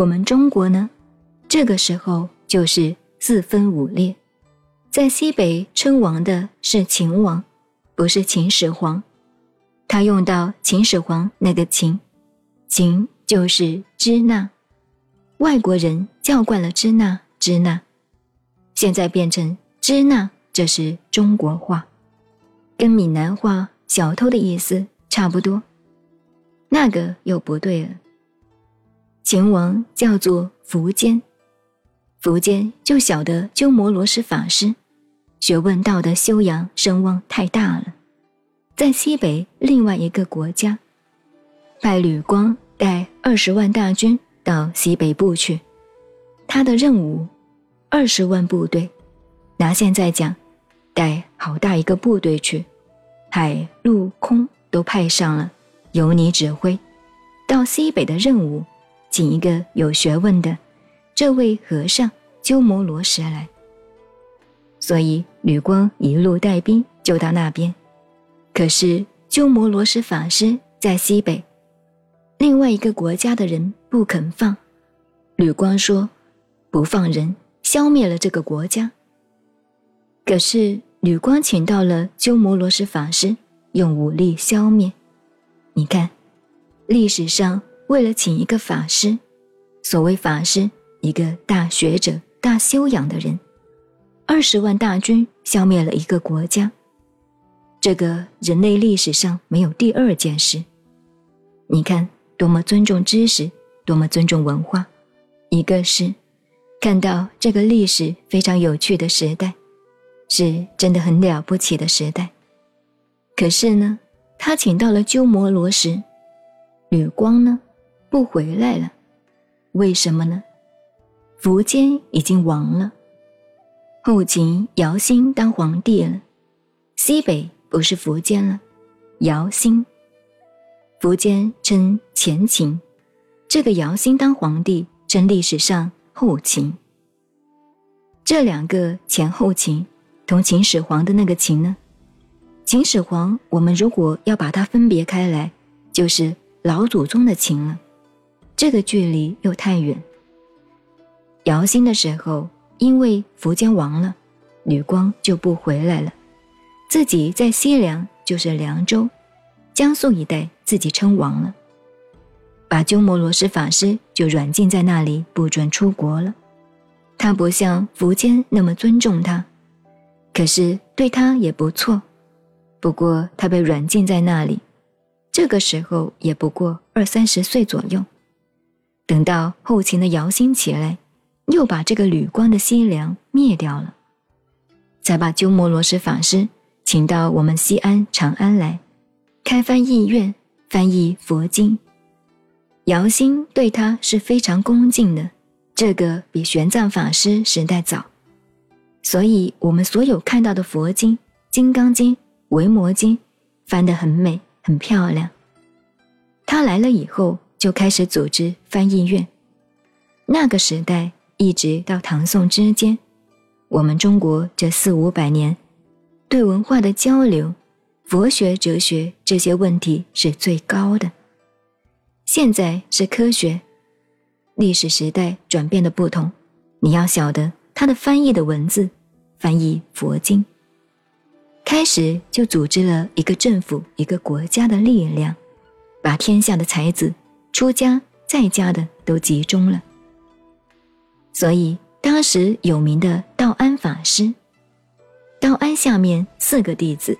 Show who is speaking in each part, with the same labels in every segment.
Speaker 1: 我们中国呢，这个时候就是四分五裂，在西北称王的是秦王，不是秦始皇。他用到秦始皇那个秦，秦就是支那，外国人叫惯了支那支那，现在变成支那，这是中国话，跟闽南话小偷的意思差不多。那个又不对了。秦王叫做苻坚，苻坚就晓得鸠摩罗什法师学问道德修养声望太大了，在西北另外一个国家，派吕光带二十万大军到西北部去。他的任务，二十万部队，拿现在讲，带好大一个部队去，海陆空都派上了。由你指挥，到西北的任务，请一个有学问的这位和尚鸠摩罗什来。所以吕光一路带兵就到那边。可是鸠摩罗什法师在西北，另外一个国家的人不肯放。吕光说：“不放人，消灭了这个国家。”可是吕光请到了鸠摩罗什法师，用武力消灭。你看，历史上为了请一个法师，所谓法师，一个大学者、大修养的人，二十万大军消灭了一个国家，这个人类历史上没有第二件事。你看，多么尊重知识，多么尊重文化，一个是看到这个历史非常有趣的时代，是真的很了不起的时代。可是呢？他请到了鸠摩罗什，吕光呢，不回来了，为什么呢？苻坚已经亡了，后秦姚兴当皇帝了，西北不是苻坚了，姚兴。苻坚称前秦，这个姚兴当皇帝称历史上后秦。这两个前后秦，同秦始皇的那个秦呢？秦始皇，我们如果要把它分别开来，就是老祖宗的秦了，这个距离又太远。姚兴的时候，因为苻坚亡了，吕光就不回来了，自己在西凉，就是凉州、江苏一带，自己称王了，把鸠摩罗什法师就软禁在那里，不准出国了。他不像苻坚那么尊重他，可是对他也不错。不过他被软禁在那里，这个时候也不过二三十岁左右。等到后秦的姚兴起来，又把这个吕光的西凉灭掉了，才把鸠摩罗什法师请到我们西安长安来，开翻译院翻译佛经。姚兴对他是非常恭敬的，这个比玄奘法师时代早，所以我们所有看到的佛经《金刚经》。维摩经翻得很美，很漂亮。他来了以后，就开始组织翻译院。那个时代一直到唐宋之间，我们中国这四五百年，对文化的交流、佛学、哲学这些问题是最高的。现在是科学，历史时代转变的不同。你要晓得他的翻译的文字，翻译佛经。开始就组织了一个政府、一个国家的力量，把天下的才子、出家在家的都集中了。所以当时有名的道安法师，道安下面四个弟子，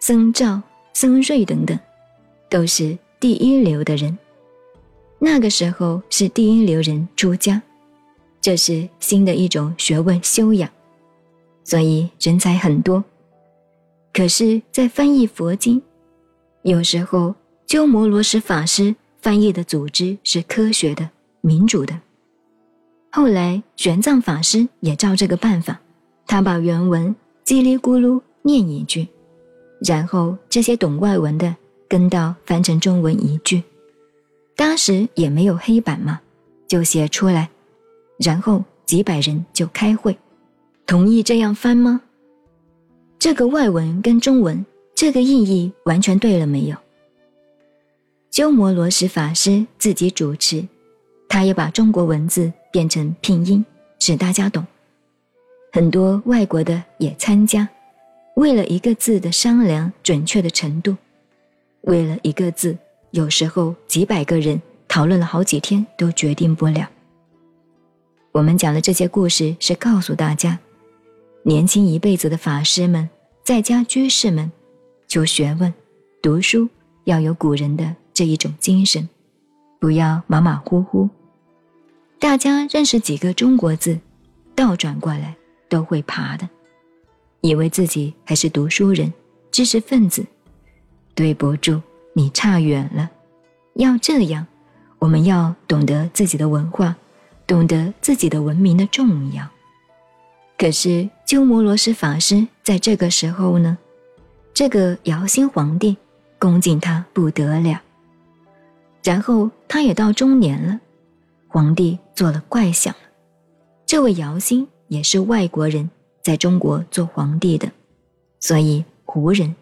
Speaker 1: 僧肇、僧瑞等等，都是第一流的人。那个时候是第一流人出家，这是新的一种学问修养，所以人才很多。可是，在翻译佛经，有时候鸠摩罗什法师翻译的组织是科学的、民主的。后来玄奘法师也照这个办法，他把原文叽里咕噜念一句，然后这些懂外文的跟到翻成中文一句。当时也没有黑板嘛，就写出来，然后几百人就开会，同意这样翻吗？这个外文跟中文这个意义完全对了没有？鸠摩罗什法师自己主持，他也把中国文字变成拼音，使大家懂。很多外国的也参加，为了一个字的商量准确的程度，为了一个字，有时候几百个人讨论了好几天都决定不了。我们讲的这些故事是告诉大家，年轻一辈子的法师们、在家居士们，求学问、读书要有古人的这一种精神。不要马马虎虎。大家认识几个中国字，倒转过来都会爬的，以为自己还是读书人、知识分子。对不住，你差远了。要这样，我们要懂得自己的文化，懂得自己的文明的重要。可是鸠摩罗什法师在这个时候呢，这个姚兴皇帝恭敬他不得了。然后他也到中年了，皇帝做了怪想了。这位姚兴也是外国人，在中国做皇帝的，所以胡人。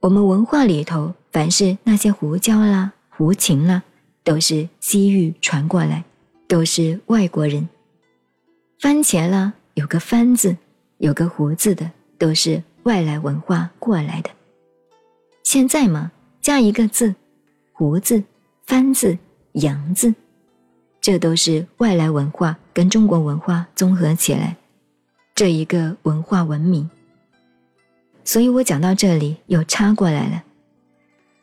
Speaker 1: 我们文化里头，凡是那些胡椒啦、胡琴啦，都是西域传过来，都是外国人。番茄啦，有个番字，有个胡字的，都是外来文化过来的。现在嘛，加一个字。胡字、番字、洋字，这都是外来文化跟中国文化综合起来这一个文化文明。所以我讲到这里又插过来了，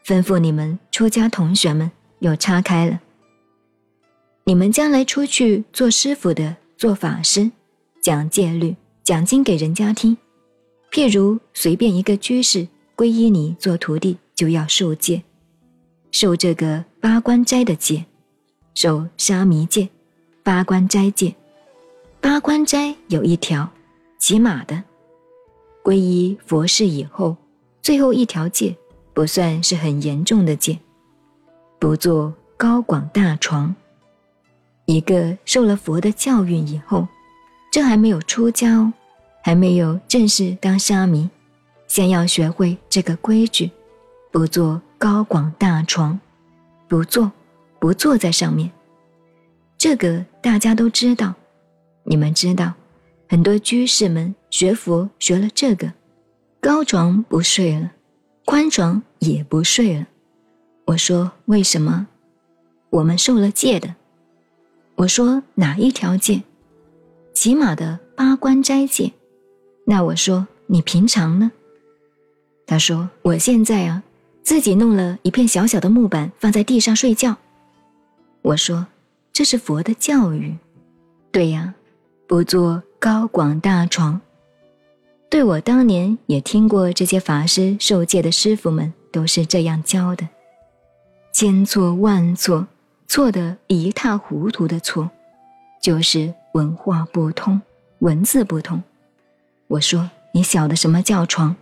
Speaker 1: 吩咐你们出家同学们又插开了。你们将来出去做师傅的、做法师，讲戒律、讲经给人家听。譬如随便一个居士皈依你做徒弟，就要受戒。受这个八关斋的戒，受沙弥戒、八关斋戒。八关斋有一条，起码的，皈依佛事以后，最后一条戒不算是很严重的戒，不做高广大床。一个受了佛的教育以后，这还没有出家哦，还没有正式当沙弥，先要学会这个规矩，不做。高广大床，不坐，不坐在上面。这个大家都知道，你们知道，很多居士们学佛学了这个，高床不睡了，宽床也不睡了。我说为什么？我们受了戒的。我说哪一条戒？起码的八关斋戒。那我说你平常呢？他说我现在啊。自己弄了一片小小的木板放在地上睡觉，我说这是佛的教育，对呀，不做高广大床。对我当年也听过这些法师受戒的师傅们都是这样教的，千错万错，错的一塌糊涂的错，就是文化不通，文字不通。我说你晓得什么叫床？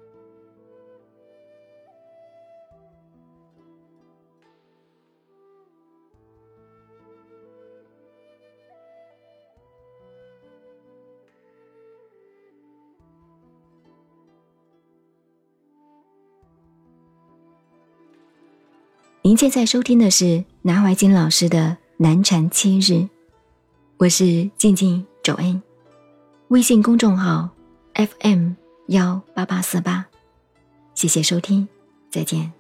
Speaker 1: 您现在收听的是南怀瑾老师的《南禅七日》，我是静静周恩，微信公众号 FM 幺八八四八，谢谢收听，再见。